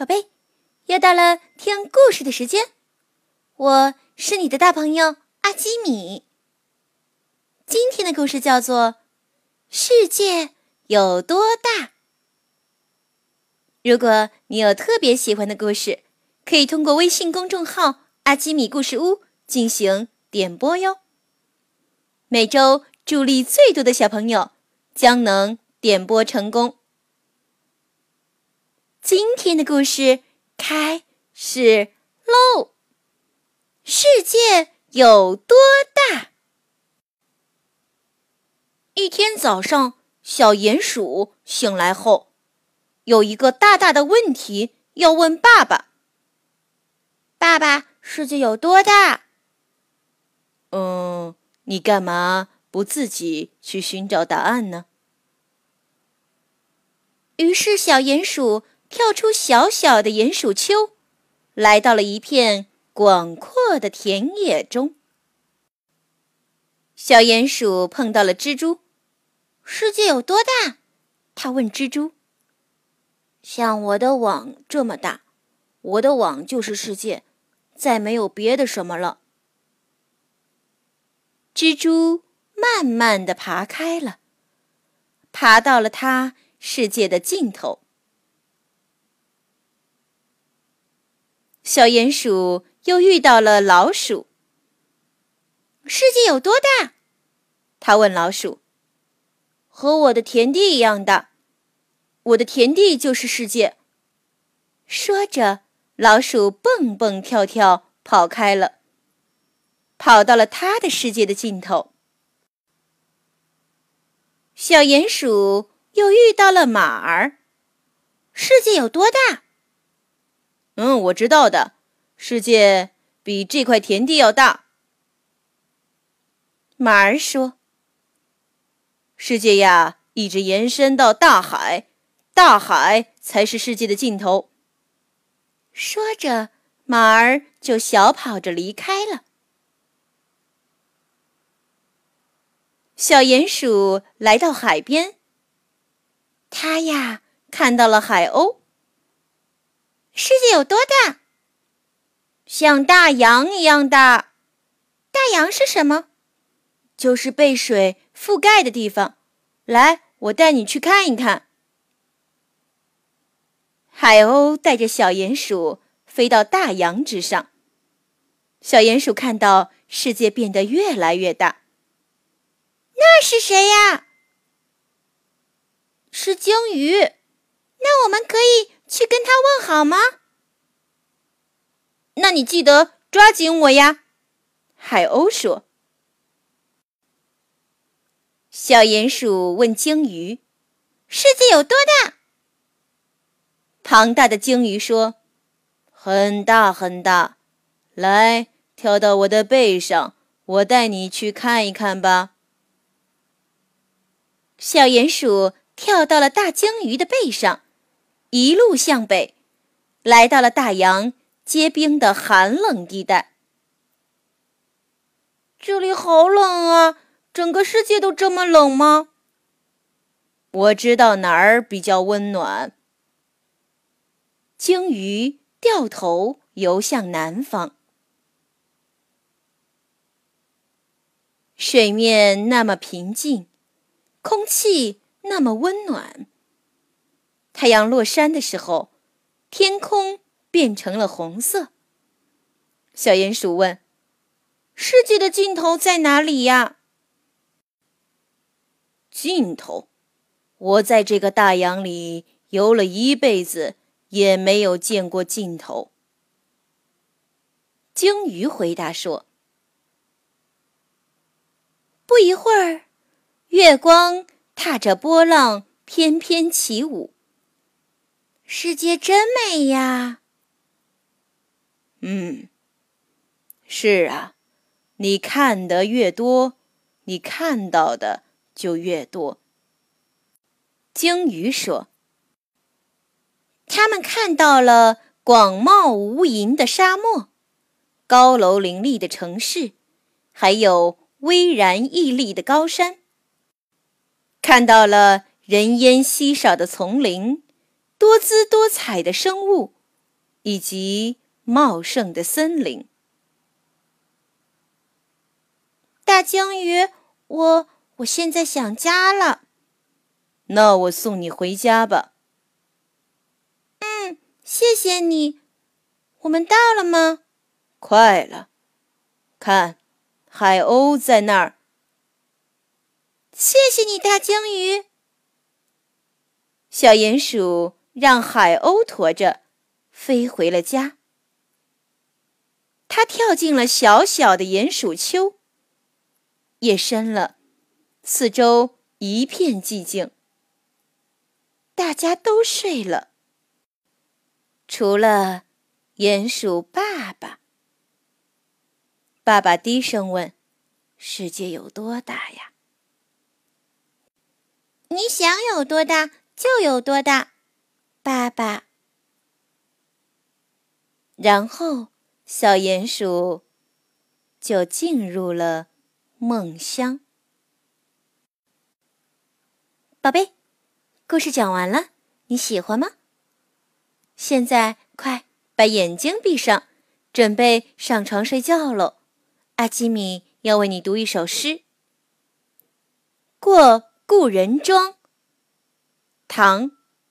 宝贝，又到了听故事的时间，我是你的大朋友阿基米。今天的故事叫做《世界有多大》。如果你有特别喜欢的故事，可以通过微信公众号“阿基米故事屋”进行点播哟。每周助力最多的小朋友将能点播成功。今天的故事开始喽！世界有多大？一天早上，小鼹鼠醒来后，有一个大大的问题要问爸爸：“爸爸，世界有多大？”“嗯，你干嘛不自己去寻找答案呢？”于是，小鼹鼠。跳出小小的鼹鼠丘，来到了一片广阔的田野中。小鼹鼠碰到了蜘蛛。世界有多大？他问蜘蛛。像我的网这么大，我的网就是世界，再没有别的什么了。蜘蛛慢慢的爬开了，爬到了它世界的尽头。小鼹鼠又遇到了老鼠。世界有多大？他问老鼠。和我的田地一样大，我的田地就是世界。说着，老鼠蹦蹦跳跳跑开了，跑到了他的世界的尽头。小鼹鼠又遇到了马儿。世界有多大？嗯，我知道的。世界比这块田地要大。马儿说：“世界呀，一直延伸到大海，大海才是世界的尽头。”说着，马儿就小跑着离开了。小鼹鼠来到海边，它呀看到了海鸥。世界有多大？像大洋一样大。大洋是什么？就是被水覆盖的地方。来，我带你去看一看。海鸥带着小鼹鼠飞到大洋之上。小鼹鼠看到世界变得越来越大。那是谁呀？是鲸鱼。我们可以。去跟他问好吗？那你记得抓紧我呀！海鸥说。小鼹鼠问鲸鱼：“世界有多大？”庞大的鲸鱼说：“很大很大。来，跳到我的背上，我带你去看一看吧。”小鼹鼠跳到了大鲸鱼的背上。一路向北，来到了大洋结冰的寒冷地带。这里好冷啊！整个世界都这么冷吗？我知道哪儿比较温暖。鲸鱼掉头游向南方，水面那么平静，空气那么温暖。太阳落山的时候，天空变成了红色。小鼹鼠问：“世界的尽头在哪里呀？”尽头？我在这个大洋里游了一辈子，也没有见过尽头。鲸鱼回答说：“不一会儿，月光踏着波浪翩翩起舞。”世界真美呀！嗯，是啊，你看得越多，你看到的就越多。鲸鱼说：“他们看到了广袤无垠的沙漠，高楼林立的城市，还有巍然屹立的高山；看到了人烟稀少的丛林。”多姿多彩的生物，以及茂盛的森林。大鲸鱼，我我现在想家了。那我送你回家吧。嗯，谢谢你。我们到了吗？快了。看，海鸥在那儿。谢谢你，大鲸鱼。小鼹鼠让海鸥驮着，飞回了家。它跳进了小小的鼹鼠丘。夜深了，四周一片寂静。大家都睡了，除了鼹鼠爸爸。爸爸低声问：“世界有多大呀？”“你想有多大就有多大，爸爸。”然后，小鼹鼠就进入了。梦乡，宝贝，故事讲完了，你喜欢吗？现在快把眼睛闭上，准备上床睡觉喽。阿基米要为你读一首诗，《过故人庄》。唐·